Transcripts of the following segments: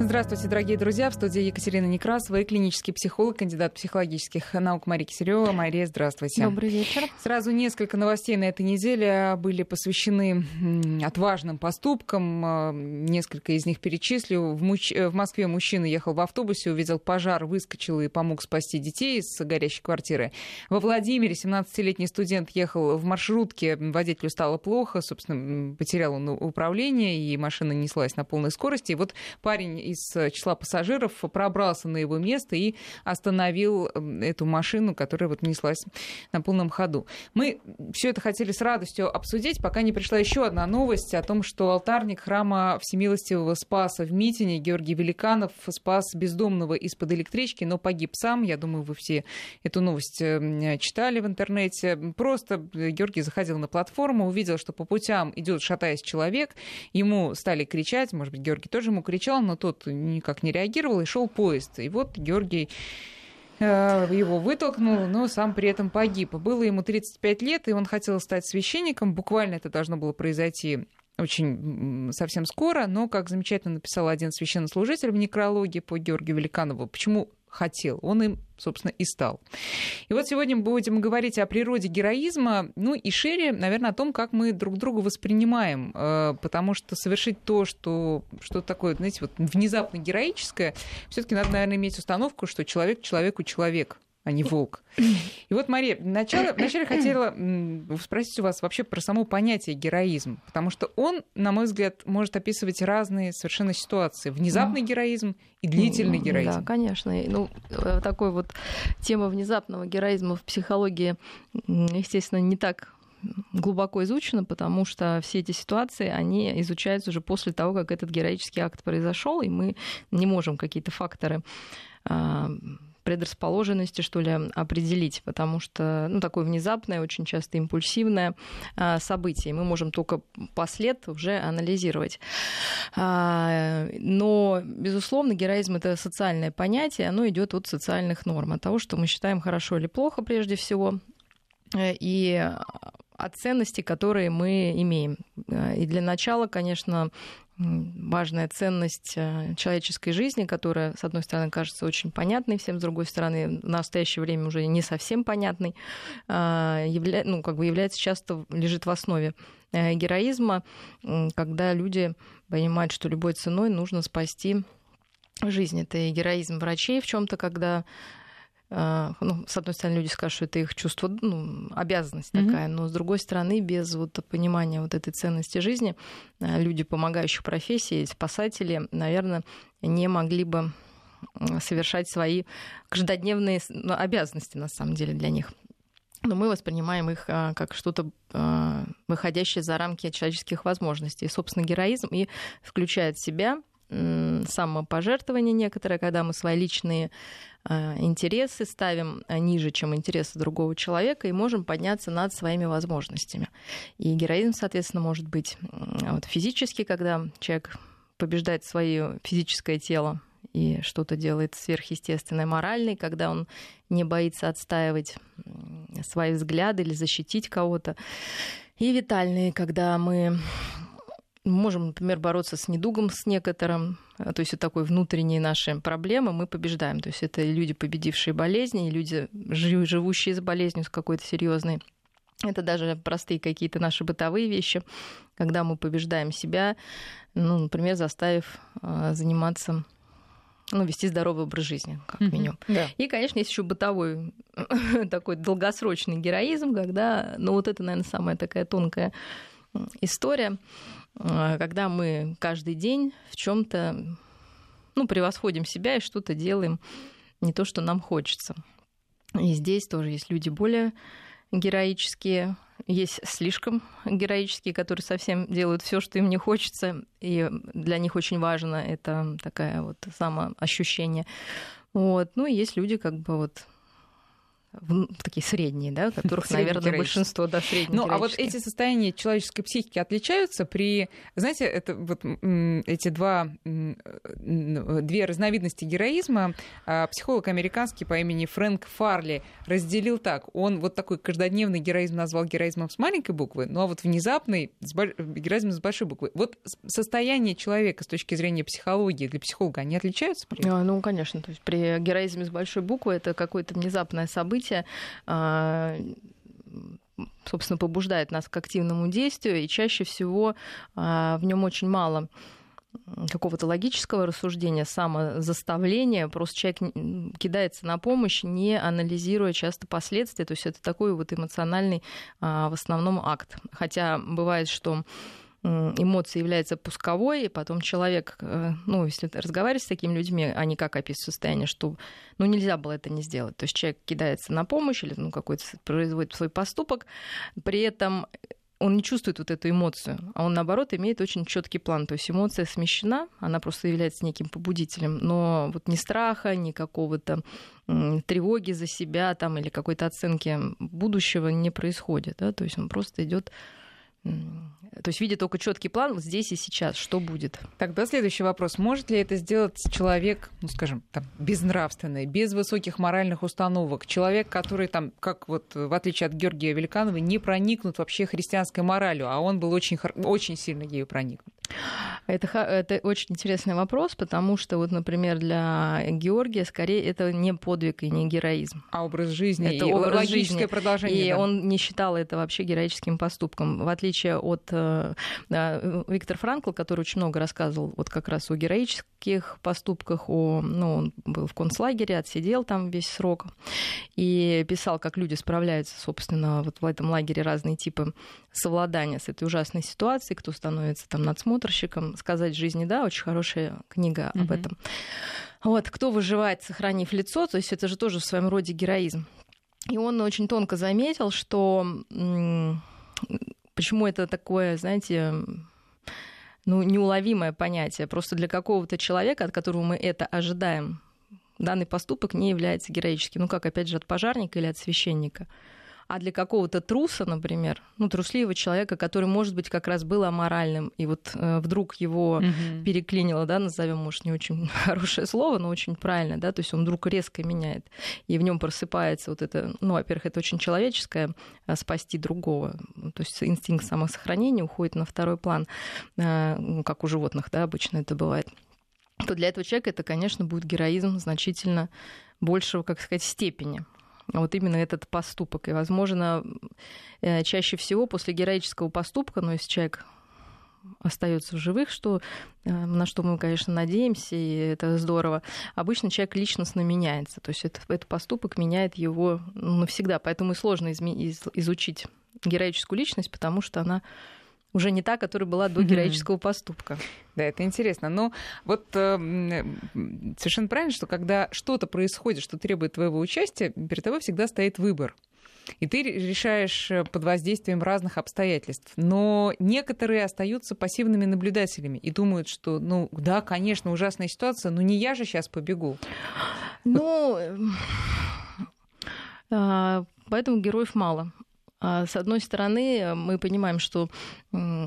Здравствуйте, дорогие друзья. В студии Екатерина Некрасова и клинический психолог, кандидат психологических наук Мария Киселева. Мария, здравствуйте. Добрый вечер. Сразу несколько новостей на этой неделе были посвящены отважным поступкам. А, несколько из них перечислю. В, Муч... в Москве мужчина ехал в автобусе, увидел пожар, выскочил и помог спасти детей из горящей квартиры. Во Владимире 17-летний студент ехал в маршрутке, водителю стало плохо, собственно, потерял он управление, и машина неслась на полной скорости. И вот парень из из числа пассажиров пробрался на его место и остановил эту машину, которая вот неслась на полном ходу. Мы все это хотели с радостью обсудить, пока не пришла еще одна новость о том, что алтарник храма Всемилостивого Спаса в Митине Георгий Великанов спас бездомного из-под электрички, но погиб сам. Я думаю, вы все эту новость читали в интернете. Просто Георгий заходил на платформу, увидел, что по путям идет шатаясь человек, ему стали кричать, может быть, Георгий тоже ему кричал, но тот никак не реагировал, и шел поезд. И вот Георгий э, его вытолкнул, но сам при этом погиб. Было ему 35 лет, и он хотел стать священником. Буквально это должно было произойти очень совсем скоро, но, как замечательно написал один священнослужитель в некрологии по Георгию Великанову, почему хотел. Он им, собственно, и стал. И вот сегодня мы будем говорить о природе героизма, ну и шире, наверное, о том, как мы друг друга воспринимаем, э, потому что совершить то, что, что такое, знаете, вот внезапно героическое, все таки надо, наверное, иметь установку, что человек человеку человек а не волк. И вот, Мария, вначале, вначале хотела спросить у вас вообще про само понятие героизм, потому что он, на мой взгляд, может описывать разные совершенно ситуации. Внезапный героизм и длительный героизм. Да, конечно. Ну, э, такой вот тема внезапного героизма в психологии, естественно, не так глубоко изучена, потому что все эти ситуации, они изучаются уже после того, как этот героический акт произошел, и мы не можем какие-то факторы а, предрасположенности, что ли, определить, потому что ну, такое внезапное, очень часто импульсивное а, событие. Мы можем только послед уже анализировать. А, но, безусловно, героизм это социальное понятие, оно идет от социальных норм, от того, что мы считаем хорошо или плохо прежде всего, и от ценностей, которые мы имеем. И для начала, конечно, важная ценность э, человеческой жизни, которая, с одной стороны, кажется очень понятной всем, с другой стороны, в настоящее время уже не совсем понятной, а, явля... ну, как бы является часто, лежит в основе э, героизма, когда люди понимают, что любой ценой нужно спасти жизнь. Это и героизм врачей в чем-то, когда ну, с одной стороны, люди скажут, что это их чувство, ну, обязанность mm-hmm. такая, но с другой стороны, без вот понимания вот этой ценности жизни, а, люди помогающих профессии, спасатели, наверное, не могли бы совершать свои каждодневные ну, обязанности, на самом деле, для них. Но мы воспринимаем их а, как что-то выходящее за рамки человеческих возможностей. И, собственно, героизм и включает в себя самопожертвование некоторое, когда мы свои личные а, интересы ставим ниже, чем интересы другого человека, и можем подняться над своими возможностями. И героизм, соответственно, может быть вот, физический, когда человек побеждает свое физическое тело и что-то делает сверхъестественное, моральный, когда он не боится отстаивать свои взгляды или защитить кого-то. И витальные, когда мы можем, например, бороться с недугом с некоторым, э, то есть это такой внутренние наши проблемы, мы побеждаем. То есть это люди, победившие болезни, люди, живущие с болезнью с какой-то серьезной. Это даже простые какие-то наши бытовые вещи, когда мы побеждаем себя, ну, например, заставив э, заниматься ну, вести здоровый образ жизни, как mm-hmm. минимум. Да. И, конечно, есть еще бытовой такой долгосрочный героизм, когда, ну, вот это, наверное, самая такая тонкая история, а, когда мы каждый день в чем-то ну, превосходим себя и что-то делаем не то, что нам хочется. И здесь тоже есть люди более героические, есть слишком героические, которые совсем делают все, что им не хочется, и для них очень важно это такое вот самоощущение. Вот. Ну и есть люди как бы вот такие средние, да, которых, наверное, большинство, да, средние. Ну, а вот эти состояния человеческой психики отличаются при, знаете, это вот эти два две разновидности героизма а, психолог американский по имени Фрэнк Фарли разделил так. Он вот такой каждодневный героизм назвал героизмом с маленькой буквы, ну а вот внезапный с героизм с большой буквы. Вот состояние человека с точки зрения психологии для психолога, они отличаются? При этом? Ну, конечно. То есть при героизме с большой буквы это какое-то внезапное событие, а, собственно, побуждает нас к активному действию, и чаще всего а, в нем очень мало какого-то логического рассуждения, самозаставления, просто человек кидается на помощь, не анализируя часто последствия, то есть это такой вот эмоциональный а, в основном акт. Хотя бывает, что эмоция является пусковой, и потом человек, э, ну, если разговаривать с такими людьми, они как описывают состояние, что ну, нельзя было это не сделать. То есть человек кидается на помощь или ну, какой-то производит свой поступок, при этом он не чувствует вот эту эмоцию, а он, наоборот, имеет очень четкий план. То есть эмоция смещена, она просто является неким побудителем, но вот ни страха, ни какого-то тревоги за себя там, или какой-то оценки будущего не происходит. Да? То есть он просто идет то есть видит только четкий план вот здесь и сейчас, что будет. Тогда следующий вопрос. Может ли это сделать человек, ну, скажем, там, безнравственный, без высоких моральных установок? Человек, который, там, как вот в отличие от Георгия Великанова, не проникнут вообще христианской моралью, а он был очень, очень сильно ею проникнут. Это, это очень интересный вопрос, потому что, вот, например, для Георгия скорее это не подвиг и не героизм. А образ жизни это и образ логическое жизни. продолжение. И да. он не считал это вообще героическим поступком. В отличие от э, Виктора Франкла, который очень много рассказывал вот как раз о героических поступках, о, ну, он был в концлагере, отсидел там весь срок и писал, как люди справляются, собственно, вот в этом лагере разные типы совладания с этой ужасной ситуацией, кто становится там надсмотрщиком. «Сказать жизни, да, очень хорошая книга об mm-hmm. этом. Вот, кто выживает, сохранив лицо, то есть это же тоже в своем роде героизм. И он очень тонко заметил, что почему это такое, знаете, ну, неуловимое понятие. Просто для какого-то человека, от которого мы это ожидаем, данный поступок не является героическим. Ну, как, опять же, от пожарника или от священника а для какого-то труса, например, ну, трусливого человека, который, может быть, как раз был аморальным, и вот э, вдруг его угу. переклинило, да, назовем, может, не очень хорошее слово, но очень правильно, да, то есть он вдруг резко меняет, и в нем просыпается вот это, ну, во-первых, это очень человеческое, а, спасти другого, то есть инстинкт самосохранения уходит на второй план, э, как у животных, да, обычно это бывает то для этого человека это, конечно, будет героизм значительно большего, как сказать, степени вот именно этот поступок. И, возможно, э, чаще всего после героического поступка, ну, если человек остается в живых, что, э, на что мы, конечно, надеемся, и это здорово. Обычно человек личностно меняется, то есть это, этот поступок меняет его навсегда, поэтому и сложно изучить героическую личность, потому что она уже не та, которая была до героического поступка. Да, это интересно. Но вот э, совершенно правильно, что когда что-то происходит, что требует твоего участия, перед тобой всегда стоит выбор. И ты решаешь э, под воздействием разных обстоятельств. Но некоторые остаются пассивными наблюдателями и думают, что, ну да, конечно, ужасная ситуация, но не я же сейчас побегу. Ну, эм, а, поэтому героев мало. А, с одной стороны, мы понимаем, что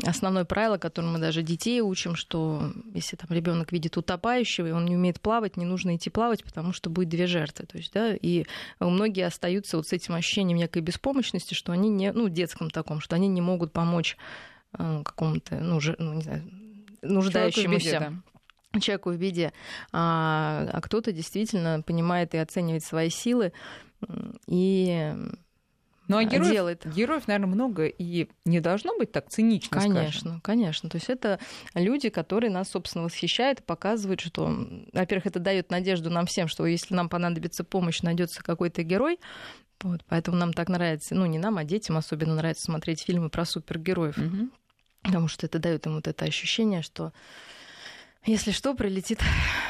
основное правило, которым мы даже детей учим, что если там ребенок видит утопающего, и он не умеет плавать, не нужно идти плавать, потому что будет две жертвы. То есть, да, и многие остаются вот с этим ощущением некой беспомощности, что они не, ну, детском таком, что они не могут помочь э, какому-то, ну, же, ну, не знаю, нуждающемуся. Человеку в беде, да человеку в беде, а, а кто-то действительно понимает и оценивает свои силы и ну а героев, делает. Героев, наверное, много и не должно быть так цинично. Конечно, скажем. конечно. То есть это люди, которые нас, собственно, восхищают и показывают, что, во-первых, это дает надежду нам всем, что если нам понадобится помощь, найдется какой-то герой. Вот, поэтому нам так нравится, ну не нам, а детям особенно нравится смотреть фильмы про супергероев, угу. потому что это дает им вот это ощущение, что если что, прилетит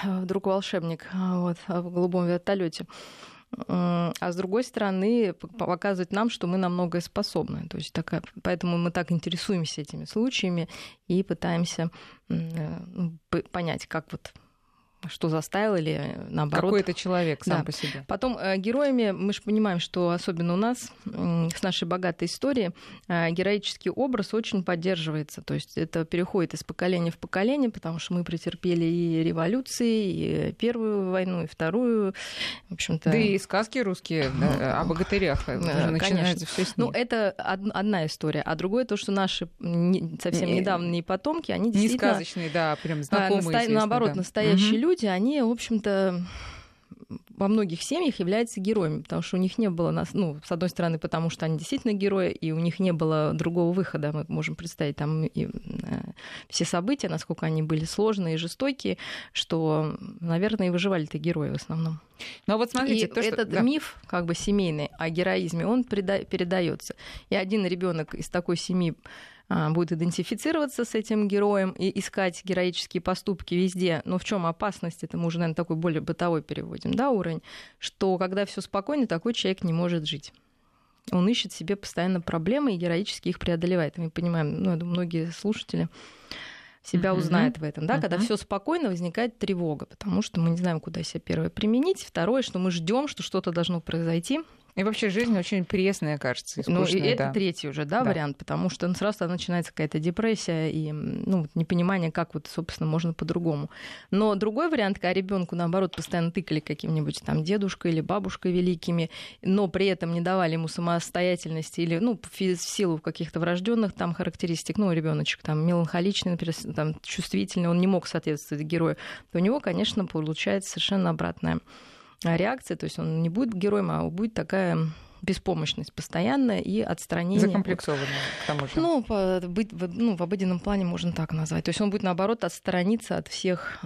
вдруг волшебник вот, в голубом вертолете а с другой стороны показывать нам, что мы на многое способны. То есть такая, поэтому мы так интересуемся этими случаями и пытаемся э, понять, как вот что заставил или наоборот. Какой-то человек сам да. по себе. Потом э, героями, мы же понимаем, что особенно у нас с нашей богатой историей э, героический образ очень поддерживается. То есть это переходит из поколения в поколение, потому что мы претерпели и революции, и Первую войну, и Вторую. В общем-то... Да и сказки русские да, о богатырях начинается все с Ну, это одна история. А другое то, что наши совсем недавние потомки, они действительно... Не сказочные, да, прям знакомые. Наоборот, да. настоящие люди люди, они, в общем-то, во многих семьях являются героями, потому что у них не было, нас, ну, с одной стороны, потому что они действительно герои, и у них не было другого выхода. Мы можем представить там и, э, все события, насколько они были сложные и жестокие, что, наверное, и выживали-то герои в основном. Но вот смотрите, и то, этот что... миф, как бы семейный о героизме, он передается. И один ребенок из такой семьи будет идентифицироваться с этим героем и искать героические поступки везде. Но в чем опасность? Это мы уже, наверное, такой более бытовой переводим, да, уровень, что когда все спокойно, такой человек не может жить. Он ищет себе постоянно проблемы и героически их преодолевает. И мы понимаем, ну, я думаю, многие слушатели себя узнают в этом, да, когда все спокойно, возникает тревога, потому что мы не знаем, куда себя первое применить. Второе, что мы ждем, что что-то должно произойти, и вообще жизнь очень пресная, кажется, Ну, и это да. третий уже, да, да, вариант, потому что ну, сразу начинается какая-то депрессия и ну, непонимание, как вот, собственно, можно по-другому. Но другой вариант, когда ребенку наоборот, постоянно тыкали каким-нибудь там дедушкой или бабушкой великими, но при этом не давали ему самостоятельности или, ну, в силу каких-то врожденных там характеристик, ну, ребеночек там меланхоличный, например, там, чувствительный, он не мог соответствовать герою, то у него, конечно, получается совершенно обратное реакция, то есть он не будет героем, а будет такая беспомощность постоянная и отстранение. Закомплексованная, к тому же. Ну, по, быть, ну, в обыденном плане можно так назвать. То есть он будет, наоборот, отстраниться от всех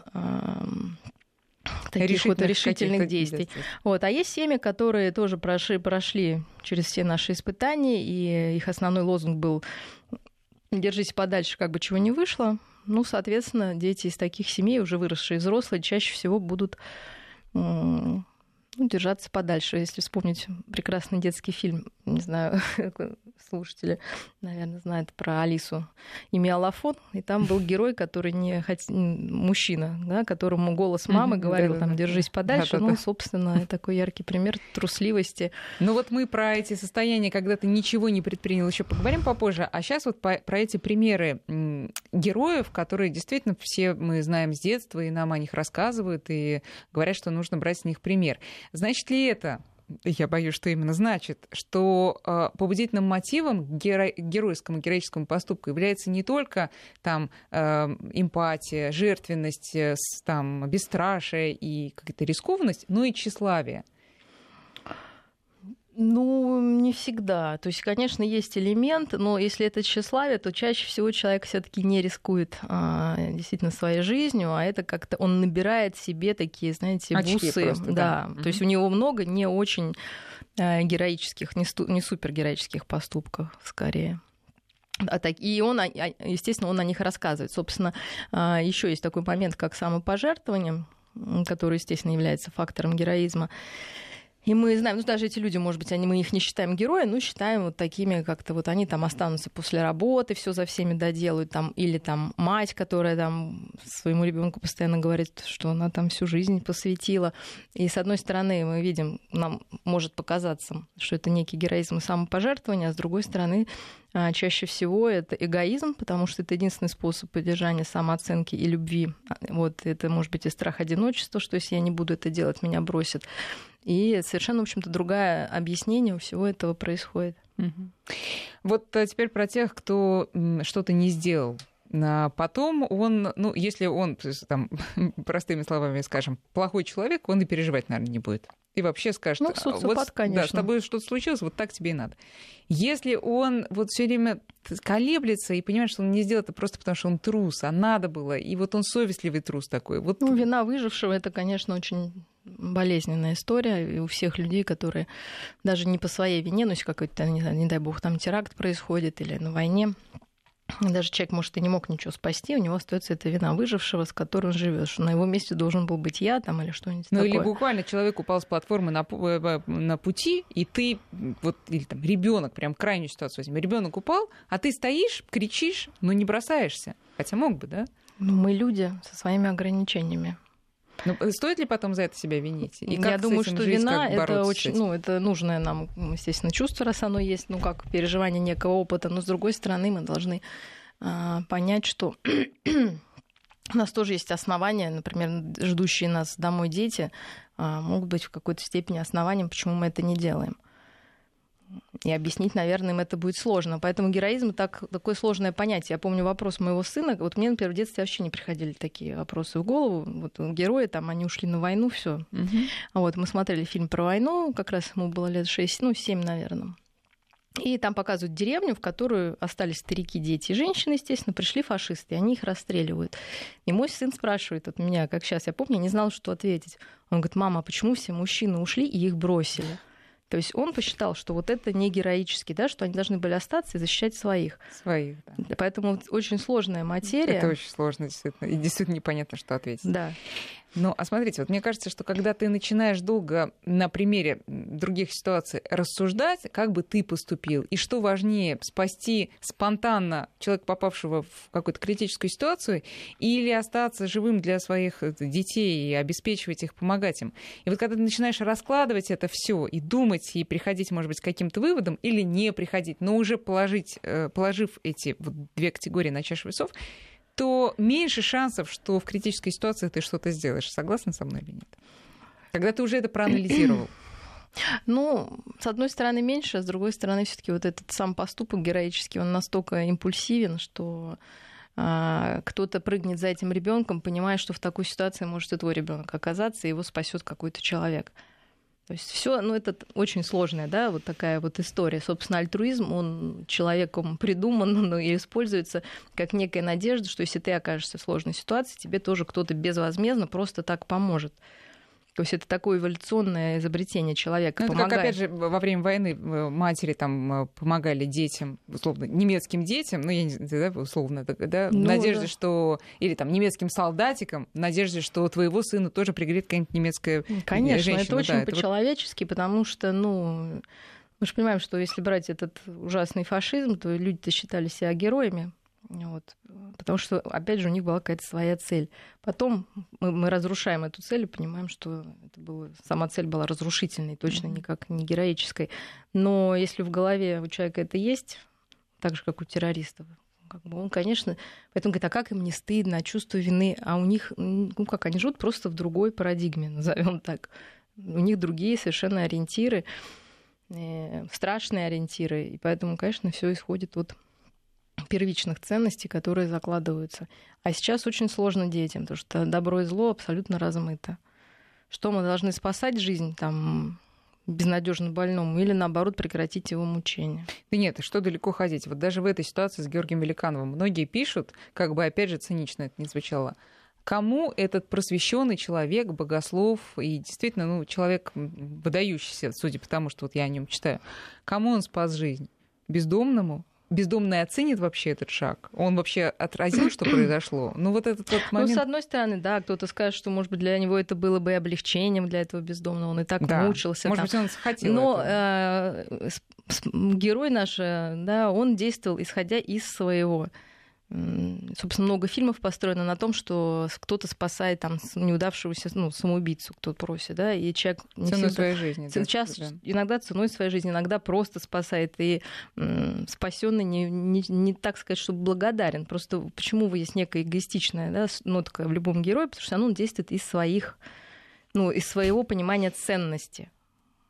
таких решительных, вот решительных действий. действий. Вот. А есть семьи, которые тоже прошли, прошли через все наши испытания, и их основной лозунг был «держись подальше, как бы чего не вышло». Ну, соответственно, дети из таких семей, уже выросшие взрослые, чаще всего будут ну, держаться подальше. Если вспомнить прекрасный детский фильм, не знаю, слушатели, наверное, знают про Алису и Миолафон, и там был герой, который не хот... мужчина, да, которому голос мамы говорил, там, держись подальше. Ну, собственно, такой яркий пример трусливости. Ну вот мы про эти состояния, когда ты ничего не предпринял, еще поговорим попозже. А сейчас вот про эти примеры героев, которые действительно все мы знаем с детства, и нам о них рассказывают, и говорят, что нужно брать с них пример. Значит ли это, я боюсь, что именно значит, что э, побудительным мотивом геро- геройскому, героическому поступку является не только там э, эмпатия, жертвенность, э, там, бесстрашие и какая-то рискованность, но и тщеславие. Ну, не всегда. То есть, конечно, есть элемент, но если это тщеславие, то чаще всего человек все-таки не рискует а, действительно своей жизнью, а это как-то он набирает себе такие, знаете, Очки бусы. Просто, да. да. То есть у него много не очень а, героических, не, сту, не супергероических поступков, скорее. А так, и он, а, естественно, он о них рассказывает. Собственно, а, еще есть такой момент, как самопожертвование, который, естественно, является фактором героизма. И мы знаем, ну даже эти люди, может быть, они, мы их не считаем героями, но считаем вот такими, как-то вот они там останутся после работы, все за всеми доделают, там, или там мать, которая там своему ребенку постоянно говорит, что она там всю жизнь посвятила. И с одной стороны мы видим, нам может показаться, что это некий героизм и самопожертвование, а с другой стороны а, чаще всего это эгоизм, потому что это единственный способ поддержания самооценки и любви. Вот это может быть и страх одиночества, что если я не буду это делать, меня бросят. И совершенно, в общем-то, другое объяснение у всего этого происходит. Угу. Вот а теперь про тех, кто что-то не сделал. А потом он, ну, если он, там, простыми словами скажем, плохой человек, он и переживать, наверное, не будет. И вообще скажет, ну, социопат, вот, конечно. да, с тобой что-то случилось, вот так тебе и надо. Если он вот все время колеблется и понимает, что он не сделал это просто потому, что он трус, а надо было, и вот он совестливый трус такой. Вот... Ну, вина выжившего это, конечно, очень болезненная история и у всех людей, которые даже не по своей вине, но если какой-то, не, не дай бог, там теракт происходит или на войне, даже человек, может, и не мог ничего спасти, у него остается эта вина выжившего, с которой он живет, что на его месте должен был быть я там или что-нибудь ну, такое. или буквально человек упал с платформы на, э, э, на пути, и ты, вот, или там ребенок, прям крайнюю ситуацию возьми, ребенок упал, а ты стоишь, кричишь, но не бросаешься. Хотя мог бы, да? Ну, мы люди со своими ограничениями. Ну, стоит ли потом за это себя винить? И Я думаю, что жить, вина это очень, ну, это нужное нам, естественно, чувство, раз оно есть, ну, как переживание некого опыта, но с другой стороны мы должны а, понять, что у нас тоже есть основания, например, ждущие нас домой дети а, могут быть в какой-то степени основанием, почему мы это не делаем. И объяснить, наверное, им это будет сложно. Поэтому героизм так, такое сложное понятие. Я помню вопрос моего сына. Вот мне, например, в детстве вообще не приходили такие вопросы в голову. Вот герои там, они ушли на войну, все. Угу. Вот мы смотрели фильм про войну, как раз ему было лет 6, ну, 7, наверное. И там показывают деревню, в которую остались старики, дети и женщины, естественно, пришли фашисты, и они их расстреливают. И мой сын спрашивает от меня, как сейчас я помню, не знал, что ответить. Он говорит, мама, а почему все мужчины ушли и их бросили? То есть он посчитал, что вот это не героически, да, что они должны были остаться и защищать своих. Своих, да. Поэтому очень сложная материя. Это очень сложно, действительно. И действительно непонятно, что ответить. Да. Ну, а смотрите, вот мне кажется, что когда ты начинаешь долго на примере других ситуаций рассуждать, как бы ты поступил, и что важнее, спасти спонтанно человека, попавшего в какую-то критическую ситуацию, или остаться живым для своих э, детей и обеспечивать их, помогать им. И вот когда ты начинаешь раскладывать это все и думать, и приходить, может быть, к каким-то выводам, или не приходить, но уже положить, э, положив эти вот две категории на чашу весов, то меньше шансов, что в критической ситуации ты что-то сделаешь. Согласна со мной или нет? Когда ты уже это проанализировал. Ну, с одной стороны, меньше, а с другой стороны, все-таки вот этот сам поступок героический, он настолько импульсивен, что а, кто-то прыгнет за этим ребенком, понимая, что в такой ситуации может и твой ребенок оказаться, и его спасет какой-то человек. То есть все, ну это очень сложная, да, вот такая вот история. Собственно, альтруизм, он человеком придуман, но и используется как некая надежда, что если ты окажешься в сложной ситуации, тебе тоже кто-то безвозмездно просто так поможет. То есть это такое эволюционное изобретение человека. Ну, это как, опять же, во время войны э, матери там э, помогали детям, условно, немецким детям, ну, я не знаю, да, условно, да, ну, в надежде, да. что... Или там немецким солдатикам, в надежде, что твоего сына тоже пригрет какая-нибудь немецкая Конечно, женщина. это очень да, по-человечески, вот... потому что, ну... Мы же понимаем, что если брать этот ужасный фашизм, то люди-то считали себя героями, вот. Потому что, опять же, у них была какая-то своя цель. Потом мы, мы разрушаем эту цель и понимаем, что это было, сама цель была разрушительной, точно никак не героической. Но если в голове у человека это есть, так же, как у террористов, как бы он, конечно, поэтому говорит, а как им не стыдно, а чувство вины, а у них, ну как, они живут просто в другой парадигме, назовем так. У них другие совершенно ориентиры, э, страшные ориентиры, и поэтому, конечно, все исходит от первичных ценностей, которые закладываются. А сейчас очень сложно детям, потому что добро и зло абсолютно размыто. Что мы должны спасать жизнь там безнадежно больному или наоборот прекратить его мучение. Да нет, что далеко ходить. Вот даже в этой ситуации с Георгием Великановым многие пишут, как бы опять же цинично это не звучало, кому этот просвещенный человек, богослов и действительно ну, человек выдающийся, судя по тому, что вот я о нем читаю, кому он спас жизнь? Бездомному, бездомный оценит вообще этот шаг? Он вообще отразил, что произошло? Ну, вот этот вот момент... Ну, с одной стороны, да, кто-то скажет, что, может быть, для него это было бы облегчением для этого бездомного, он и так да. мучился. Может там. быть, он хотел Но э, герой наш, э, да, он действовал, исходя из своего собственно, много фильмов построено на том, что кто-то спасает там неудавшегося ну, самоубийцу, кто просит, да, и человек... Не ценой всегда... своей жизни. Сейчас да. иногда ценой своей жизни, иногда просто спасает, и спасенный не, не, не так сказать, что благодарен. Просто почему вы есть некая эгоистичная да, нотка в любом герое, потому что он действует из своих, ну, из своего понимания ценности.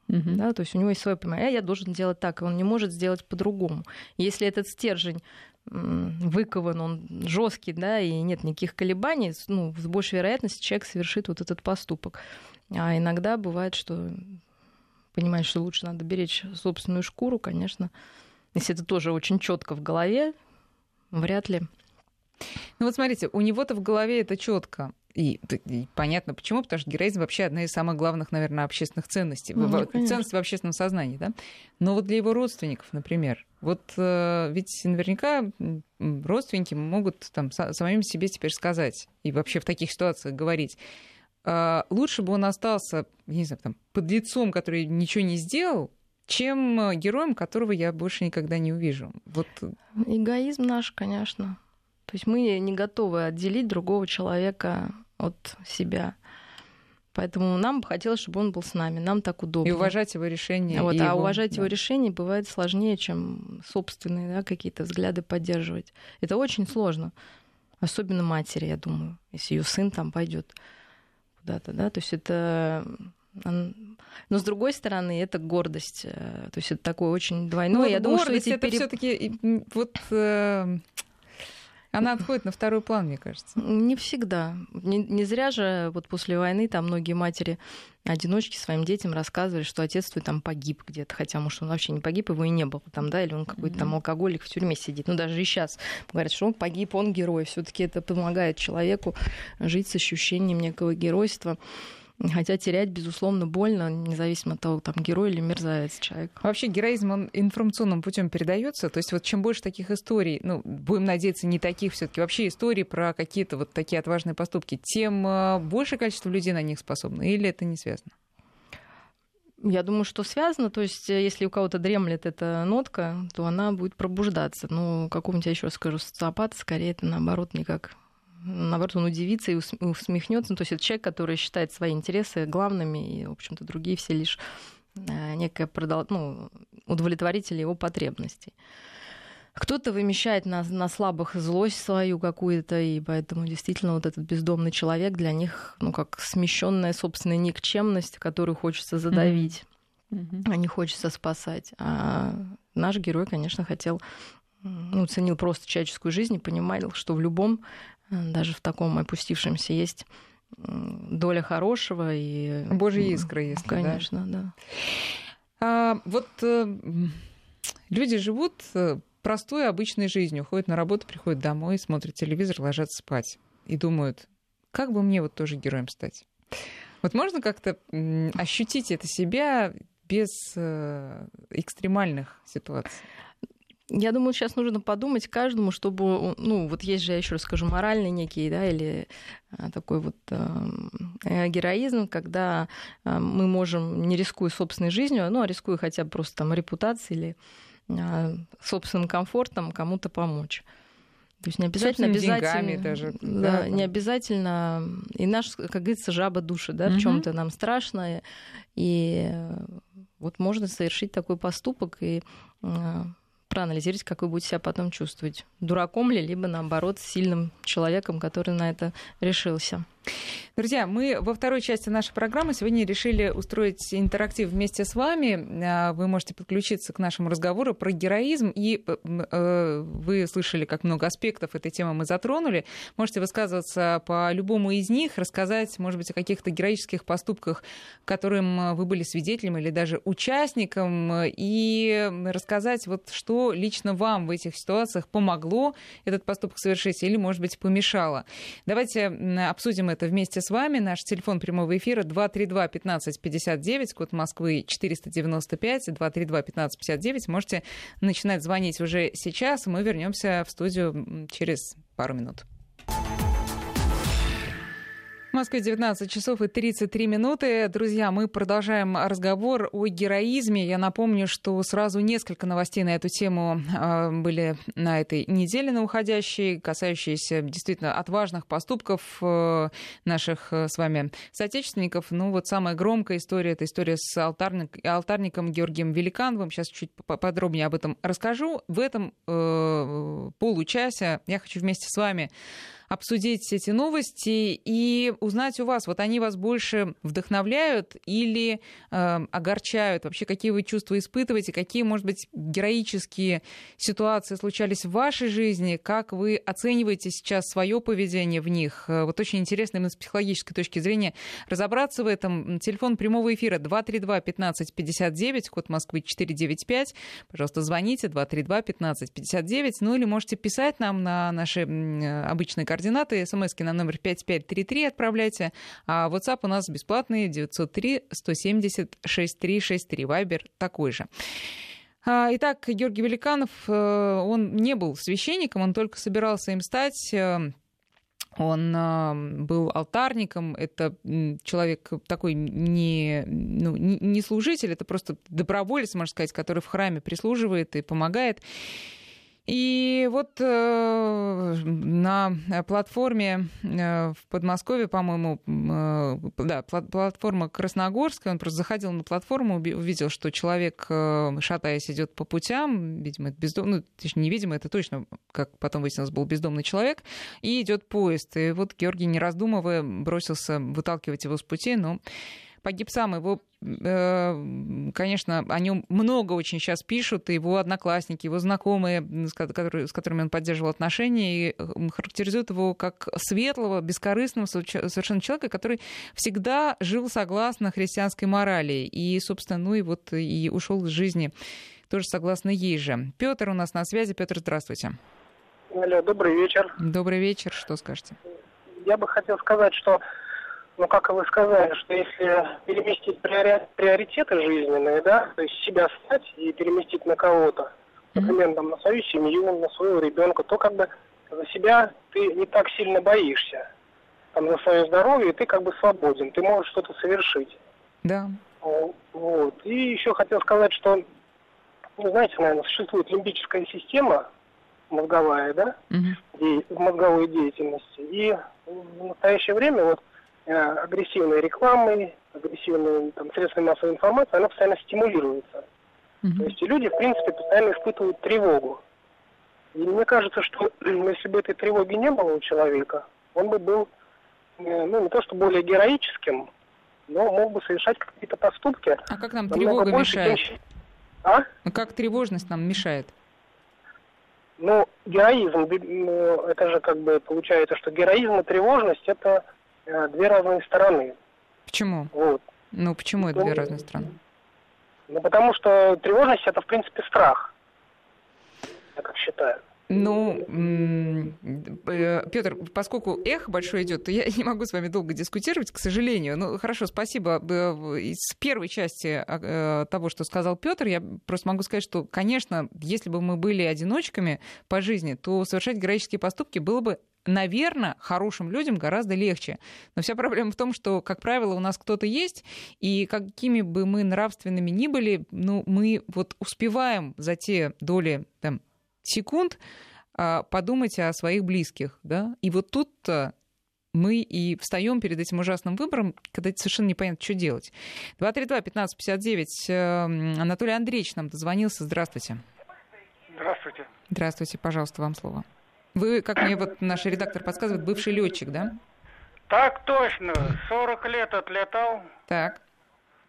Uh-huh. Да, то есть у него есть свое понимание, «А я должен делать так, и он не может сделать по-другому. Если этот стержень выкован, он жесткий, да, и нет никаких колебаний, ну, с большей вероятностью человек совершит вот этот поступок. А иногда бывает, что понимаешь, что лучше надо беречь собственную шкуру, конечно. Если это тоже очень четко в голове, вряд ли. Ну вот смотрите, у него-то в голове это четко. И, и понятно почему, потому что героизм вообще одна из самых главных, наверное, общественных ценностей. Ну, ценности в общественном сознании, да? Но вот для его родственников, например, вот э, ведь наверняка родственники могут там самим себе теперь сказать и вообще в таких ситуациях говорить, э, лучше бы он остался, не знаю, там, под лицом, который ничего не сделал, чем героем, которого я больше никогда не увижу. Вот. Эгоизм наш, конечно. То есть мы не готовы отделить другого человека от себя. Поэтому нам бы хотелось, чтобы он был с нами, нам так удобно. И уважать его решение. Вот, а его, уважать да. его решение бывает сложнее, чем собственные да, какие-то взгляды поддерживать. Это очень сложно. Особенно матери, я думаю, если ее сын там пойдет куда-то, да. То есть это но с другой стороны, это гордость. Э, то есть это такое очень двойное. Ну, я думаю, что эти это переп... все-таки вот э, она отходит на второй план, мне кажется. Не всегда. Не, не зря же вот после войны там многие матери одиночки своим детям рассказывали, что отец твой там погиб где-то, хотя, может, он вообще не погиб, его и не было там, да, или он какой-то там алкоголик в тюрьме сидит. Ну, даже и сейчас говорят, что он погиб, он герой. все таки это помогает человеку жить с ощущением некого геройства. Хотя терять, безусловно, больно, независимо от того, там герой или мерзавец человек. Вообще героизм, он информационным путем передается. То есть вот чем больше таких историй, ну, будем надеяться, не таких все таки вообще истории про какие-то вот такие отважные поступки, тем а, больше количество людей на них способно. Или это не связано? Я думаю, что связано. То есть, э, если у кого-то дремлет эта нотка, то она будет пробуждаться. Но какому-нибудь, я еще скажу, социопата, скорее это наоборот никак наоборот, он удивится и усмехнется. Ну, то есть это человек, который считает свои интересы главными, и, в общем-то, другие все лишь э, некое продол... ну, удовлетворитель его потребностей. Кто-то вымещает на, на слабых злость свою какую-то, и поэтому действительно вот этот бездомный человек для них, ну, как смещенная собственная никчемность, которую хочется задавить, mm-hmm. а не хочется спасать. А наш герой, конечно, хотел, ну, ценил просто человеческую жизнь и понимал, что в любом даже в таком опустившемся есть доля хорошего и Божья искра есть. Конечно, да. да. А, вот э, люди живут э, простой обычной жизнью, ходят на работу, приходят домой, смотрят телевизор, ложатся спать и думают, как бы мне вот тоже героем стать. Вот можно как-то ощутить это себя без э, экстремальных ситуаций? Я думаю, сейчас нужно подумать каждому, чтобы, ну, вот есть же, я еще раз скажу, моральный некий, да, или а, такой вот э, героизм, когда э, мы можем, не рискуя собственной жизнью, ну, а рискуя хотя бы просто там репутацией или э, собственным комфортом кому-то помочь. То есть не обязательно обязательно даже, да, да, не обязательно и наш, как говорится, жаба души, да, угу. в чем-то нам страшно, и вот можно совершить такой поступок и проанализировать, как вы будете себя потом чувствовать. Дураком ли, либо наоборот сильным человеком, который на это решился. Друзья, мы во второй части нашей программы сегодня решили устроить интерактив вместе с вами. А, вы можете подключиться к нашему разговору про героизм, и э, э, вы слышали, как много аспектов этой темы мы затронули. Можете высказываться по любому из них, рассказать, может быть, о каких-то героических поступках, которым вы были свидетелем или даже участником, и рассказать, вот, что лично вам в этих ситуациях помогло этот поступок совершить или, может быть, помешало. Давайте обсудим это вместе с вами. Наш телефон прямого эфира 232-1559, код Москвы 495, 232-1559. Можете начинать звонить уже сейчас. Мы вернемся в студию через пару минут. Москве 19 часов и 33 минуты. Друзья, мы продолжаем разговор о героизме. Я напомню, что сразу несколько новостей на эту тему а, были на этой неделе на уходящей, касающиеся действительно отважных поступков э, наших э, с вами соотечественников. Ну вот самая громкая история, это история с алтарник, алтарником Георгием Великановым. Сейчас чуть подробнее об этом расскажу. В этом э, получасе я хочу вместе с вами обсудить эти новости и узнать у вас, вот они вас больше вдохновляют или э, огорчают? Вообще, какие вы чувства испытываете? Какие, может быть, героические ситуации случались в вашей жизни? Как вы оцениваете сейчас свое поведение в них? Э, вот очень интересно именно с психологической точки зрения разобраться в этом. Телефон прямого эфира 232 15 59, код Москвы 495. Пожалуйста, звоните 232 15 59. Ну или можете писать нам на наши обычные координаты. СМСки на номер 5533 отправляйте. А WhatsApp у нас бесплатный 903 170 6363. Вайбер такой же. А, итак, Георгий Великанов, э, он не был священником, он только собирался им стать. Э, он э, был алтарником, это человек такой не, ну, не служитель, это просто доброволец, можно сказать, который в храме прислуживает и помогает. И вот э, на платформе э, в Подмосковье, по-моему, э, да, платформа Красногорская, он просто заходил на платформу, увидел, что человек, э, шатаясь, идет по путям, видимо, это бездомный, ну, точнее, невидимо, это точно, как потом выяснилось, был бездомный человек, и идет поезд. И вот Георгий, не раздумывая, бросился выталкивать его с пути, но погиб сам, его, э, конечно, о нем много очень сейчас пишут, его одноклассники, его знакомые, с, которыми он поддерживал отношения, и характеризуют его как светлого, бескорыстного совершенно человека, который всегда жил согласно христианской морали. И, собственно, ну и вот и ушел из жизни тоже согласно ей же. Петр у нас на связи. Петр, здравствуйте. Алло, добрый вечер. Добрый вечер. Что скажете? Я бы хотел сказать, что ну, как вы сказали, что если переместить приоритеты жизненные, да, то есть себя снять и переместить на кого-то, например, там, на свою семью, на своего ребенка, то как бы за себя ты не так сильно боишься. Там, за свое здоровье ты как бы свободен, ты можешь что-то совершить. Да. Вот. И еще хотел сказать, что, ну, знаете, наверное, существует лимбическая система мозговая, да, угу. в мозговой деятельности. И в настоящее время вот агрессивной рекламой, агрессивными там, средствами массовой информации, она постоянно стимулируется. Mm-hmm. То есть люди, в принципе, постоянно испытывают тревогу. И мне кажется, что если бы этой тревоги не было у человека, он бы был, э, ну, не то что более героическим, но мог бы совершать какие-то поступки. А как нам тревога мешает? Чем... А? а? Как тревожность нам мешает? Ну, героизм, ну, это же как бы получается, что героизм и тревожность это Э, две разные стороны. Почему? Вот. Ну, почему это ну, две разные стороны? Ну, потому что тревожность это, в принципе, страх. Я так считаю. Ну, э, Петр, поскольку эхо большое идет, то я не могу с вами долго дискутировать, к сожалению. Ну, хорошо, спасибо. Из первой части э, того, что сказал Петр, я просто могу сказать, что, конечно, если бы мы были одиночками по жизни, то совершать героические поступки было бы наверное, хорошим людям гораздо легче. Но вся проблема в том, что, как правило, у нас кто-то есть, и какими бы мы нравственными ни были, ну, мы вот успеваем за те доли там, секунд а, подумать о своих близких, да, и вот тут-то мы и встаем перед этим ужасным выбором, когда совершенно непонятно, что делать. 232-1559. Эм, Анатолий Андреевич нам дозвонился. Здравствуйте. Здравствуйте. Здравствуйте, пожалуйста, вам слово. Вы, как мне вот наш редактор подсказывает, бывший летчик, да? Так точно. 40 лет отлетал. Так.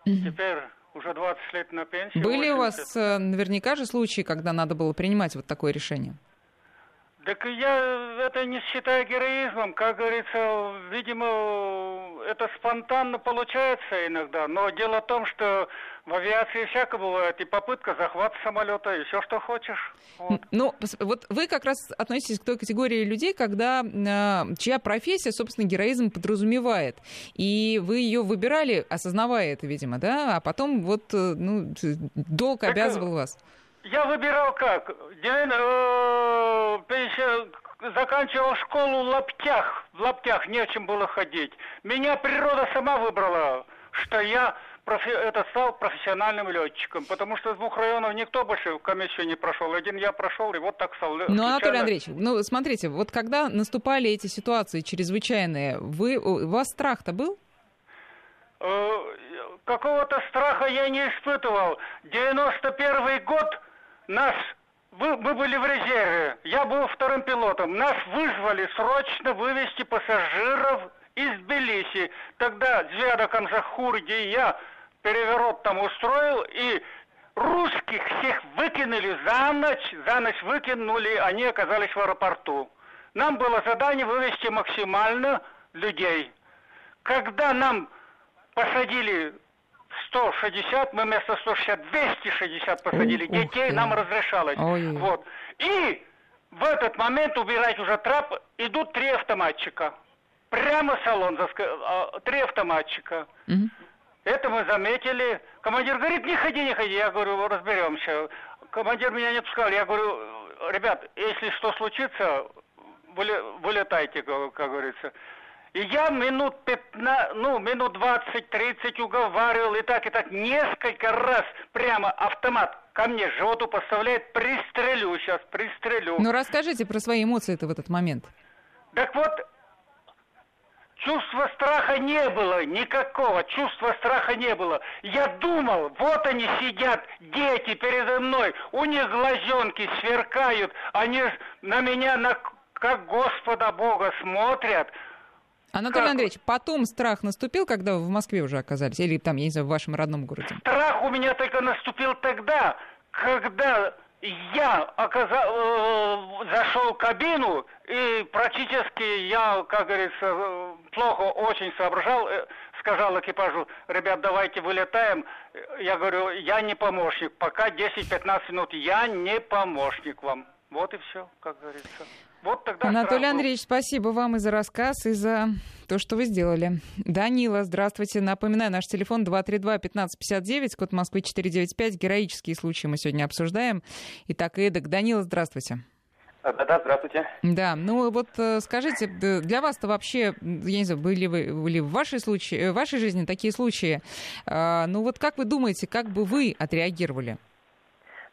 Теперь уже 20 лет на пенсии. Были у вас э, наверняка же случаи, когда надо было принимать вот такое решение? Так я это не считаю героизмом. Как говорится, видимо, это спонтанно получается иногда. Но дело в том, что в авиации всякое бывает. И попытка захвата самолета, и все, что хочешь. Вот. Ну, вот вы как раз относитесь к той категории людей, когда э, чья профессия, собственно, героизм подразумевает. И вы ее выбирали, осознавая это, видимо, да? А потом вот, э, ну, долг так, обязывал вас. Я выбирал как? Э, заканчивал школу в лаптях. В лаптях не чем было ходить. Меня природа сама выбрала, что я профи- это стал профессиональным летчиком, потому что из двух районов никто больше комиссию не прошел. Один я прошел, и вот так стал. Ну, случайно... Анатолий Андреевич, ну, смотрите, вот когда наступали эти ситуации чрезвычайные, вы, у вас страх-то был? Э, какого-то страха я не испытывал. 91 год нас мы были в резерве, я был вторым пилотом. Нас вызвали срочно вывести пассажиров из Тбилиси. Тогда Звяда Камзахур, где я переворот там устроил, и русских всех выкинули за ночь, за ночь выкинули, они оказались в аэропорту. Нам было задание вывести максимально людей. Когда нам посадили 160, мы вместо 160 260 посадили детей, нам разрешалось. Ой. Вот. И в этот момент убирать уже трап идут три автоматчика. Прямо в салон, а, три автоматчика. Угу. Это мы заметили. Командир говорит, не ходи, не ходи. Я говорю, разберемся. Командир меня не пускал. Я говорю, ребят, если что случится, вылетайте, как говорится. И я минут 15, ну, минут 20-30 уговаривал, и так, и так, несколько раз прямо автомат ко мне животу поставляет, пристрелю сейчас, пристрелю. Ну расскажите про свои эмоции-то в этот момент. Так вот, Чувства страха не было, никакого чувства страха не было. Я думал, вот они сидят, дети передо мной, у них глазенки сверкают, они на меня на, как Господа Бога смотрят. Анатолий как? Андреевич, потом страх наступил, когда вы в Москве уже оказались? Или там, я не знаю, в вашем родном городе? Страх у меня только наступил тогда, когда я оказал, э, зашел в кабину, и практически я, как говорится, плохо очень соображал, э, сказал экипажу, ребят, давайте вылетаем. Я говорю, я не помощник, пока 10-15 минут, я не помощник вам. Вот и все, как говорится. Вот тогда Анатолий сразу... Андреевич, спасибо вам и за рассказ, и за то, что вы сделали. Данила, здравствуйте. Напоминаю, наш телефон 232-1559, код Москвы 495. Героические случаи мы сегодня обсуждаем. Итак, Эдак, Данила, здравствуйте. Да-да, здравствуйте. Да, ну вот э, скажите, для вас-то вообще, я не знаю, были вы были в вашей, случае, в вашей жизни такие случаи, а, ну вот как вы думаете, как бы вы отреагировали?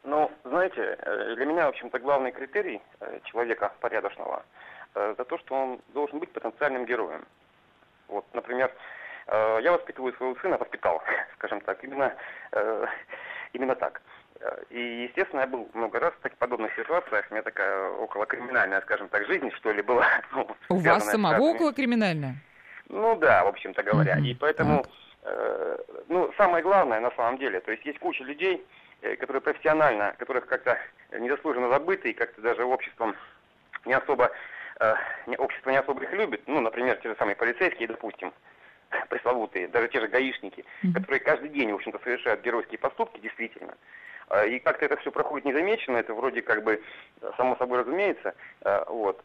Ну, знаете, э, для меня, в общем-то, главный критерий э, человека порядочного э, за то, что он должен быть потенциальным героем. Вот, например, я воспитываю своего сына, воспитал, скажем так, именно, именно так. И, естественно, я был много раз в таких подобных ситуациях. У меня такая около криминальная, скажем так, жизнь, что ли, была. Ну, У вас самого около криминальная? Ну да, в общем-то говоря. Mm-hmm. И поэтому, э, ну, самое главное на самом деле, то есть есть куча людей, которые профессионально, которых как-то незаслуженно забыты и как-то даже обществом не особо, э, общество не особо их любит, ну, например, те же самые полицейские, допустим, пресловутые, даже те же гаишники, mm-hmm. которые каждый день, в общем-то, совершают геройские поступки, действительно. Э, и как-то это все проходит незамеченно, это вроде как бы само собой разумеется. Э, вот.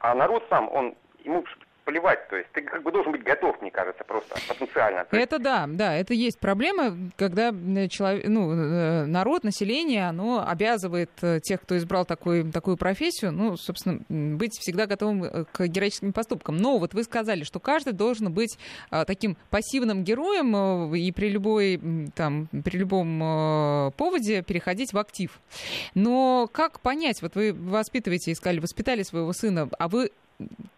А народ сам, он, ему плевать. То есть ты как бы должен быть готов, мне кажется, просто потенциально. Это да, да, это есть проблема, когда человек, ну, э, народ, население, оно обязывает э, тех, кто избрал такой, такую профессию, ну, собственно, быть всегда готовым э, к героическим поступкам. Но вот вы сказали, что каждый должен быть таким пассивным героем и при любой, там, при любом поводе переходить в актив. Но как понять, вот вы воспитываете, искали, воспитали своего сына, а вы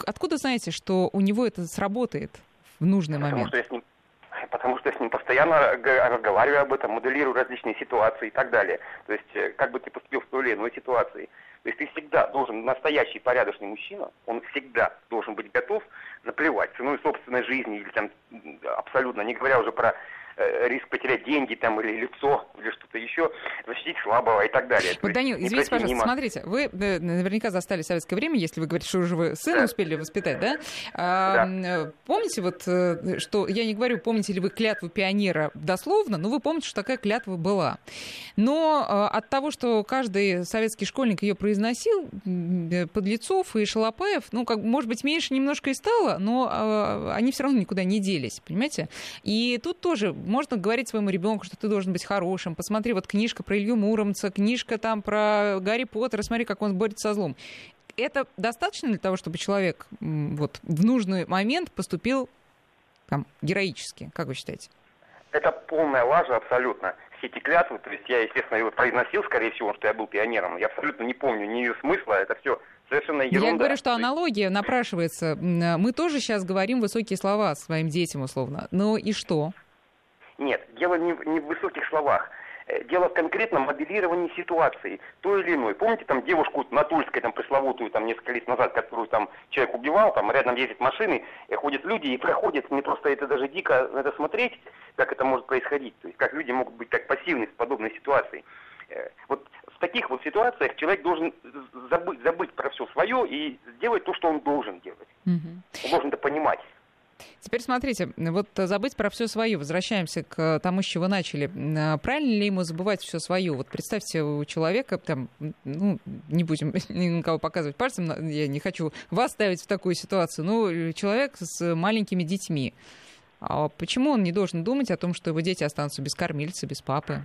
откуда знаете, что у него это сработает в нужный потому момент? Что я с ним, потому что я с ним постоянно разговариваю об этом, моделирую различные ситуации и так далее. То есть, э, как бы ты поступил в той или иной ситуации. То есть ты всегда должен, настоящий порядочный мужчина, он всегда должен быть готов наплевать ценой собственной жизни или там абсолютно, не говоря уже про Э, риск потерять деньги там или лицо или что-то еще, защитить слабого и так далее. Вот, Данил, извините, пожалуйста, смотрите, вы э, наверняка застали советское время, если вы говорите, что уже вы сына да. успели воспитать, да? А, да? Помните вот, э, что, я не говорю, помните ли вы клятву пионера дословно, но вы помните, что такая клятва была. Но от того, что каждый советский школьник ее произносил, Подлецов и Шалопаев, ну, как, может быть, меньше немножко и стало, но они все равно никуда не делись, понимаете? И тут тоже можно говорить своему ребенку, что ты должен быть хорошим. Посмотри, вот книжка про Илью Муромца, книжка там про Гарри Поттера, смотри, как он борется со злом. Это достаточно для того, чтобы человек вот, в нужный момент поступил там, героически, как вы считаете? Это полная лажа абсолютно. Все эти клятвы, то есть я, естественно, его произносил, скорее всего, что я был пионером. Я абсолютно не помню ни ее смысла, это все совершенно ерунда. Я говорю, что аналогия напрашивается. Мы тоже сейчас говорим высокие слова своим детям, условно. Ну и что? Нет, дело не в, не в высоких словах. Э, дело в конкретном моделировании ситуации, той или иной. Помните там девушку на Тульской, там пресловутую, там несколько лет назад, которую там человек убивал, там рядом ездят машины, и ходят люди и проходят, мне просто это даже дико надо смотреть, как это может происходить, то есть как люди могут быть так пассивны в подобной ситуации. Э, вот в таких вот ситуациях человек должен забыть, забыть про все свое и сделать то, что он должен делать. Угу. Он должен это понимать. Теперь смотрите, вот забыть про все свое. Возвращаемся к тому, с чего начали. А правильно ли ему забывать все свое? Вот представьте, у человека, там, ну, не будем никого показывать пальцем, я не хочу вас ставить в такую ситуацию, но человек с маленькими детьми. А почему он не должен думать о том, что его дети останутся без кормильца, без папы?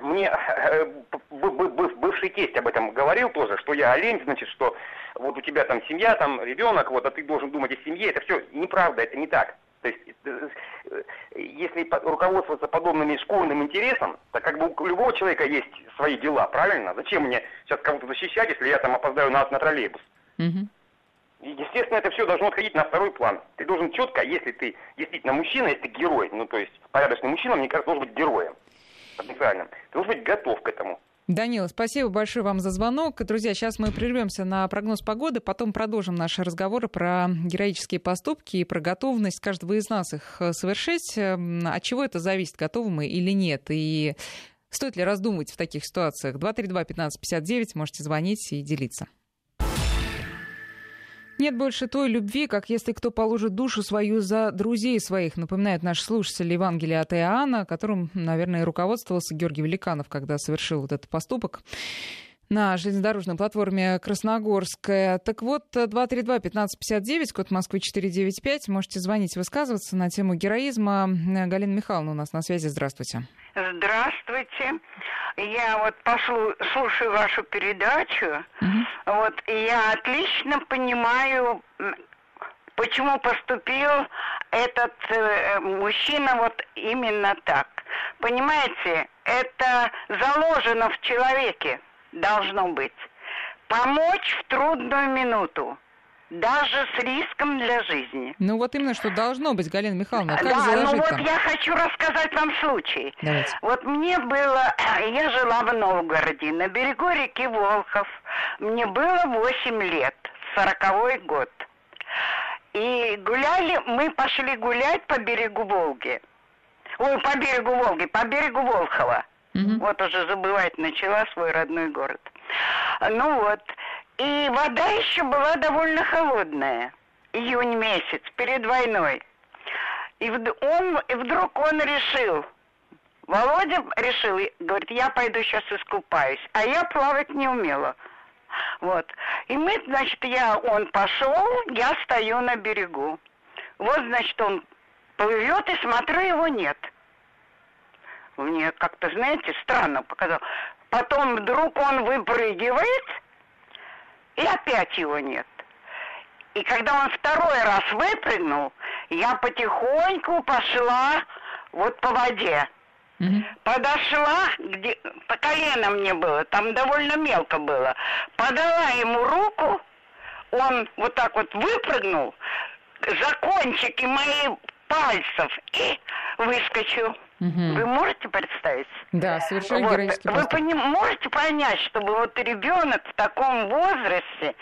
Мне э, бывший тесть об этом говорил тоже, что я олень, значит, что вот у тебя там семья, там ребенок, вот, а ты должен думать о семье. Это все неправда, это не так. То есть, э, э, если руководствоваться подобным школьным интересом, то как бы у любого человека есть свои дела, правильно? Зачем мне сейчас кого-то защищать, если я там опоздаю на, на троллейбус? Угу. Естественно, это все должно отходить на второй план. Ты должен четко, если ты действительно мужчина, если ты герой, ну то есть порядочный мужчина, мне кажется, должен быть героем потенциальным. Ты должен быть готов к этому. Данила, спасибо большое вам за звонок. Друзья, сейчас мы прервемся на прогноз погоды, потом продолжим наши разговоры про героические поступки и про готовность каждого из нас их э, совершить. Эм, от чего это зависит, готовы мы или нет? И стоит ли раздумывать в таких ситуациях? 232-1559, можете звонить и делиться. Нет больше той любви, как если кто положит душу свою за друзей своих, напоминает наш слушатель Евангелия от Иоанна, которым, наверное, руководствовался Георгий Великанов, когда совершил вот этот поступок на железнодорожной платформе Красногорская. Так вот, 232-1559, код Москвы 495. Можете звонить, высказываться на тему героизма. Галина Михайловна у нас на связи. Здравствуйте. Здравствуйте. Я вот пошлу, слушаю вашу передачу. Угу. Вот, и я отлично понимаю, почему поступил этот э, мужчина вот именно так. Понимаете, это заложено в человеке должно быть. Помочь в трудную минуту даже с риском для жизни. Ну вот именно что должно быть, Галина Михайловна. Как да, ну вот я хочу рассказать вам случай. Давайте. Вот мне было, я жила в Новгороде, на берегу реки Волхов. Мне было 8 лет, сороковой год. И гуляли, мы пошли гулять по берегу Волги. Ой, по берегу Волги, по берегу Волхова. Угу. Вот уже забывать начала свой родной город. Ну вот. И вода еще была довольно холодная. Июнь месяц, перед войной. И он, и вдруг он решил, Володя решил, говорит, я пойду сейчас искупаюсь. А я плавать не умела. Вот. И мы, значит, я, он пошел, я стою на берегу. Вот, значит, он плывет, и смотрю, его нет. Мне как-то, знаете, странно показал. Потом вдруг он выпрыгивает, и опять его нет. И когда он второй раз выпрыгнул, я потихоньку пошла вот по воде. Угу. Подошла, где по колено мне было, там довольно мелко было. Подала ему руку, он вот так вот выпрыгнул за кончики моих пальцев и выскочил. Угу. Вы можете представить? Да, совершенно вот. героический Вы поним, можете понять, чтобы вот ребенок в таком возрасте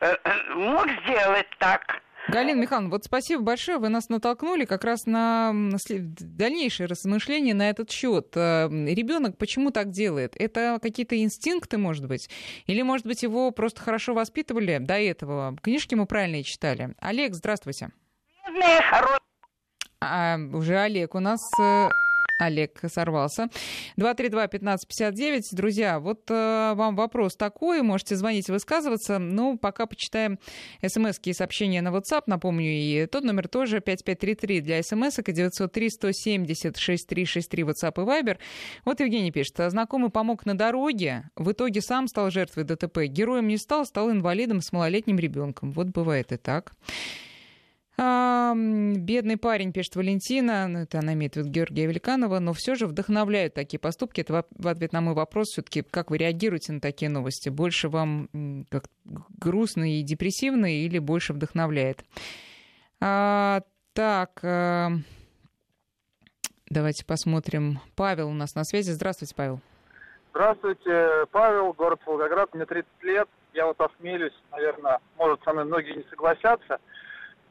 э, э, мог сделать так? Галина Михайловна, вот спасибо большое. Вы нас натолкнули как раз на дальнейшее размышление на этот счет. Э, Ребенок почему так делает? Это какие-то инстинкты, может быть? Или, может быть, его просто хорошо воспитывали до этого? Книжки мы правильно читали. Олег, здравствуйте. А, уже Олег у нас Олег сорвался. 232-1559. Друзья, вот э, вам вопрос такой. Можете звонить и высказываться. Ну, пока почитаем смс и сообщения на WhatsApp. Напомню, и тот номер тоже 5533 для смс и 903-170-6363 WhatsApp и Viber. Вот Евгений пишет. Знакомый помог на дороге. В итоге сам стал жертвой ДТП. Героем не стал, стал инвалидом с малолетним ребенком. Вот бывает и так. А, бедный парень, пишет Валентина, ну, это она имеет в виду Георгия Великанова, но все же вдохновляют такие поступки. Это в ответ на мой вопрос все-таки, как вы реагируете на такие новости? Больше вам как грустно и депрессивно или больше вдохновляет? А, так, а, давайте посмотрим. Павел у нас на связи. Здравствуйте, Павел. Здравствуйте, Павел, город Волгоград, мне 30 лет. Я вот осмелюсь, наверное, может, со мной многие не согласятся –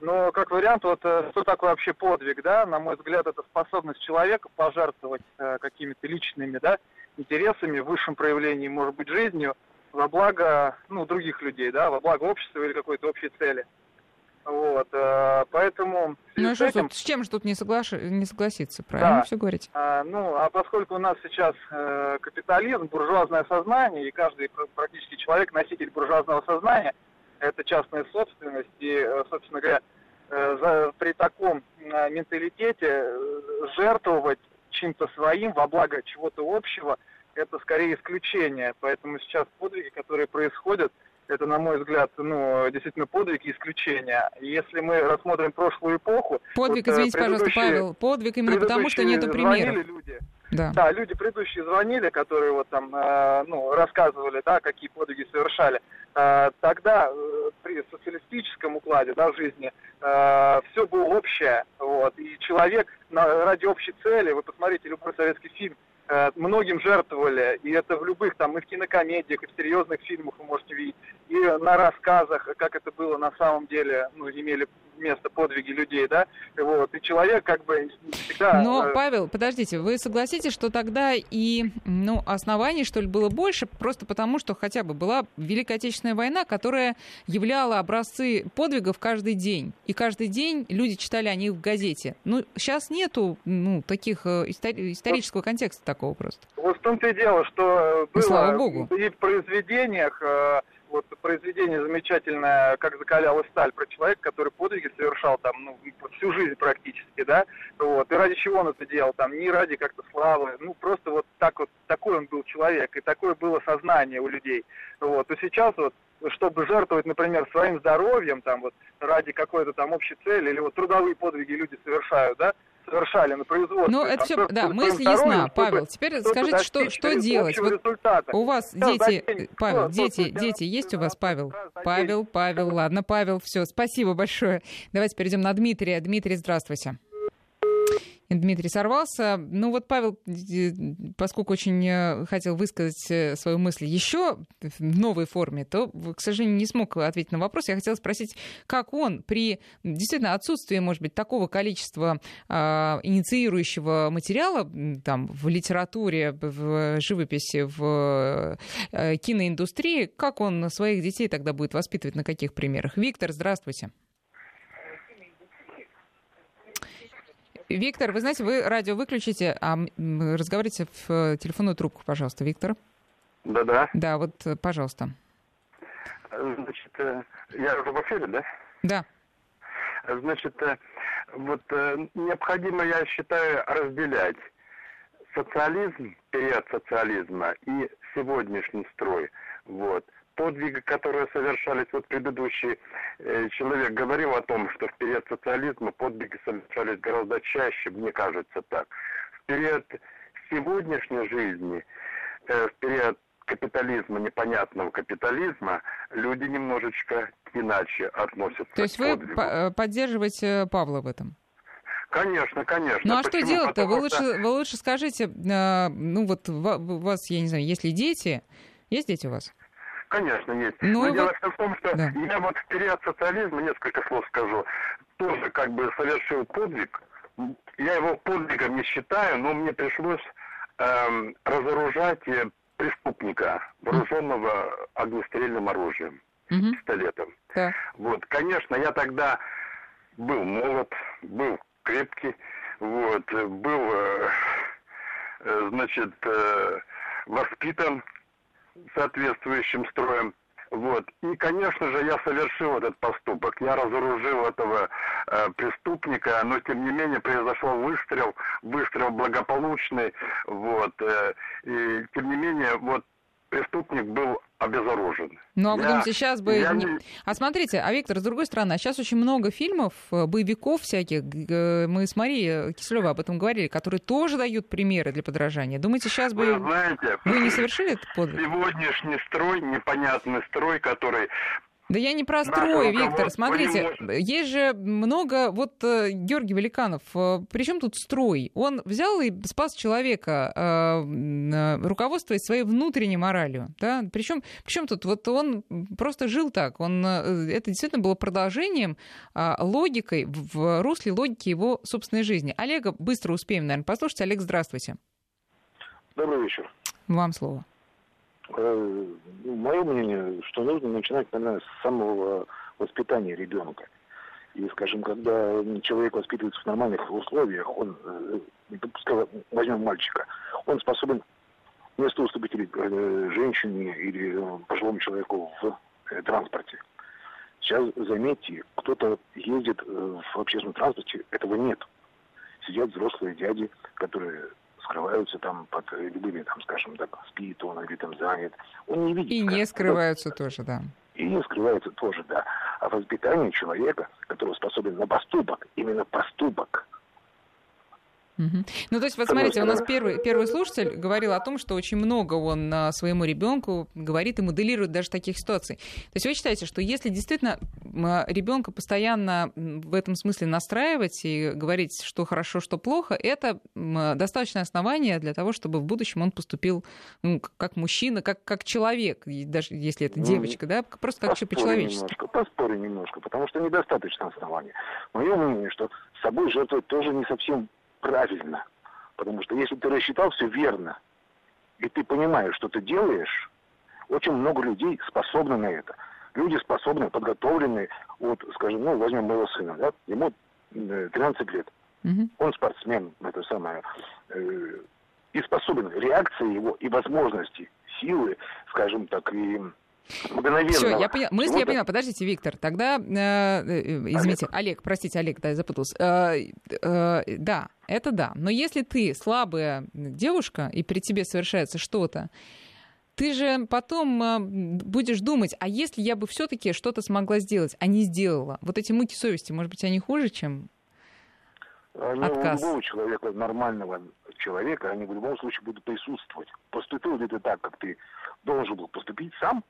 но как вариант, вот э, что такое вообще подвиг, да? На мой взгляд, это способность человека пожертвовать э, какими-то личными, да, интересами, высшим проявлением, может быть, жизнью во благо, ну, других людей, да, во благо общества или какой-то общей цели. Вот, э, поэтому... Ну, а с, этим... с чем же тут не, соглаш... не согласиться, правильно да. все говорите? А, ну, а поскольку у нас сейчас э, капитализм, буржуазное сознание, и каждый практически человек носитель буржуазного сознания, это частная собственность, и, э, собственно говоря, э, за, при таком э, менталитете жертвовать чем-то своим во благо чего-то общего, это скорее исключение. Поэтому сейчас подвиги, которые происходят, это, на мой взгляд, ну, действительно подвиг и исключение. Если мы рассмотрим прошлую эпоху... Подвиг, вот, извините, пожалуйста, Павел, подвиг именно потому, что нету примеров. Люди, да. да, люди предыдущие звонили, которые вот там, э, ну, рассказывали, да, какие подвиги совершали. Э, тогда э, при социалистическом укладе, да, жизни э, все было общее, вот, и человек на, ради общей цели, вы посмотрите любой советский фильм, э, многим жертвовали, и это в любых, там, и в кинокомедиях, и в серьезных фильмах вы можете видеть, и на рассказах, как это было на самом деле, ну, имели место подвиги людей, да, вот, и человек как бы всегда... Но, э, Павел, подождите, вы согласитесь, что тогда и, ну, оснований, что ли, было больше, просто потому, что хотя бы была Великая Отечественная война, которая являла образцы подвигов каждый день, и каждый день люди читали о них в газете. Ну, сейчас нету, ну, таких э, истори- исторического контекста такого просто. Вот в том-то и дело, что было Слава Богу. и в произведениях вот произведение замечательное, как закалялась сталь, про человека, который подвиги совершал там, ну, всю жизнь практически, да, вот, и ради чего он это делал, там, не ради как-то славы, ну, просто вот так вот, такой он был человек, и такое было сознание у людей, вот, и сейчас вот, чтобы жертвовать, например, своим здоровьем, там, вот, ради какой-то там общей цели, или вот трудовые подвиги люди совершают, да, совершали на производстве. Ну, это все, да, мысль ясна, Павел. Теперь скажите, что, что делать? Вот у вас дети, день, Павел, что, дети, дети есть у вас, Павел? Павел, Павел, ладно, Павел, все, спасибо большое. Давайте перейдем на Дмитрия. Дмитрий, здравствуйте. Дмитрий сорвался. Ну вот Павел, поскольку очень э, хотел высказать э, свою мысль еще в новой форме, то, к сожалению, не смог ответить на вопрос. Я хотела спросить, как он при действительно отсутствии, может быть, такого количества а, инициирующего материала там, в литературе, в живописи, в а, киноиндустрии, как он своих детей тогда будет воспитывать, на каких примерах? Виктор, здравствуйте. Виктор, вы знаете, вы радио выключите, а разговаривайте в э, телефонную трубку, пожалуйста, Виктор. Да-да. Да, вот, э, пожалуйста. Значит, э, я уже в эфире, да? Да. Значит, вот необходимо, я считаю, разделять социализм, период социализма и сегодняшний строй. Вот подвиги, которые совершались, вот предыдущий э, человек говорил о том, что в период социализма подвиги совершались гораздо чаще, мне кажется так. В период сегодняшней жизни, э, в период капитализма, непонятного капитализма, люди немножечко иначе относятся То есть вы э, поддерживаете Павла в этом? Конечно, конечно. Ну а Почему? что делать-то? Вы, что... лучше, вы лучше скажите, э, ну вот у вас, я не знаю, есть ли дети? Есть дети у вас? Конечно, есть. Ну, Но вот... дело в том, что да. я вот в период социализма, несколько слов скажу, тоже как бы совершил подвиг. Я его подвигом не считаю, но мне пришлось эм, разоружать преступника, вооруженного огнестрельным оружием, mm пистолетом. Да. Вот, конечно, я тогда был молод, был крепкий, вот, был, э, э, значит, э, воспитан соответствующим строем. Вот. И, конечно же, я совершил этот поступок. Я разоружил этого э, преступника, но, тем не менее, произошел выстрел, выстрел благополучный. Вот. Э, и, тем не менее, вот преступник был обезоружен. Ну, а вы думаете, сейчас бы... Я... Не... А смотрите, а Виктор, с другой стороны, сейчас очень много фильмов, э, боевиков всяких, мы с Марией Киселевой об этом говорили, которые тоже дают примеры для подражания. Думаете, сейчас бы... Вы знаете, вы не совершили этот подвиг? Сегодняшний строй, непонятный строй, который да я не про строй, Виктор. Смотрите, есть же много... Вот э, Георгий Великанов, э, при чем тут строй? Он взял и спас человека, э, руководствуясь своей внутренней моралью. Да? Причем, причем тут вот он просто жил так. Он, это действительно было продолжением а, логикой, в русле логики его собственной жизни. Олега быстро успеем, наверное, послушать. Олег, здравствуйте. Добрый вечер. Вам слово. Э, мое мнение, что нужно начинать, наверное, с самого воспитания ребенка. И, скажем, когда человек воспитывается в нормальных условиях, он, э, пускай возьмем мальчика, он способен вместо уступить э, женщине или пожилому человеку в транспорте. Сейчас, заметьте, кто-то ездит в общественном транспорте, этого нет. Сидят взрослые дяди, которые скрываются там под любыми, там, скажем так, спит он или там занят. Он не видит. И не скрываются тоже, да. И И скрывается тоже, да. А воспитание человека, который способен на поступок, именно поступок, ну, то есть, вот смотрите, у нас первый, первый слушатель говорил о том, что очень много он а, своему ребенку говорит и моделирует даже таких ситуаций. То есть вы считаете, что если действительно а, ребенка постоянно в этом смысле настраивать и говорить, что хорошо, что плохо, это достаточное основание для того, чтобы в будущем он поступил ну, как мужчина, как, как человек, даже если это ну, девочка, да, просто как по-человечески. Немножко, поспорю немножко, потому что недостаточно основания. Мое мнение, что с собой жертвовать тоже не совсем правильно. Потому что если ты рассчитал все верно, и ты понимаешь, что ты делаешь, очень много людей способны на это. Люди способны, подготовленные. Вот, скажем, ну, возьмем моего сына, да, ему 13 э, лет. Угу. Он спортсмен, это самое. Э, и способен реакции его и возможности, силы, скажем так, и мгновенно. Все, я поняла. Мысль я поняла. Подождите, Виктор. Тогда, э, э, извините, Олег. Олег, простите, Олег, да, я запутался. Э, э, да, это да. Но если ты слабая девушка, и при тебе совершается что-то, ты же потом э, будешь думать, а если я бы все-таки что-то смогла сделать, а не сделала? Вот эти муки совести, может быть, они хуже, чем они отказ? У любого человека, нормального человека, они в любом случае будут присутствовать. Поступил ли ты так, как ты должен был поступить сам,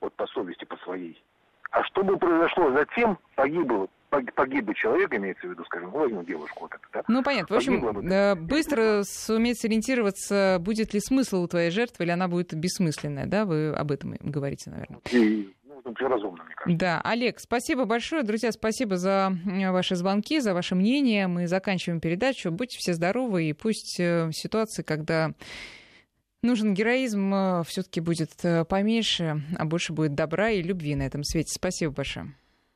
вот по совести, по своей. А что бы произошло затем, погибло, погиб бы человек, имеется в виду, скажем, ну, возьмем девушку вот эту, да? Ну, понятно. В общем, бы, э, быстро суметь сориентироваться, будет ли смысл у твоей жертвы, или она будет бессмысленная, да? Вы об этом говорите, наверное. И мне кажется. Да, Олег, спасибо большое. Друзья, спасибо за ваши звонки, за ваше мнение. Мы заканчиваем передачу. Будьте все здоровы, и пусть э, ситуации, когда нужен героизм, э, все-таки будет э, поменьше, а больше будет добра и любви на этом свете. Спасибо большое.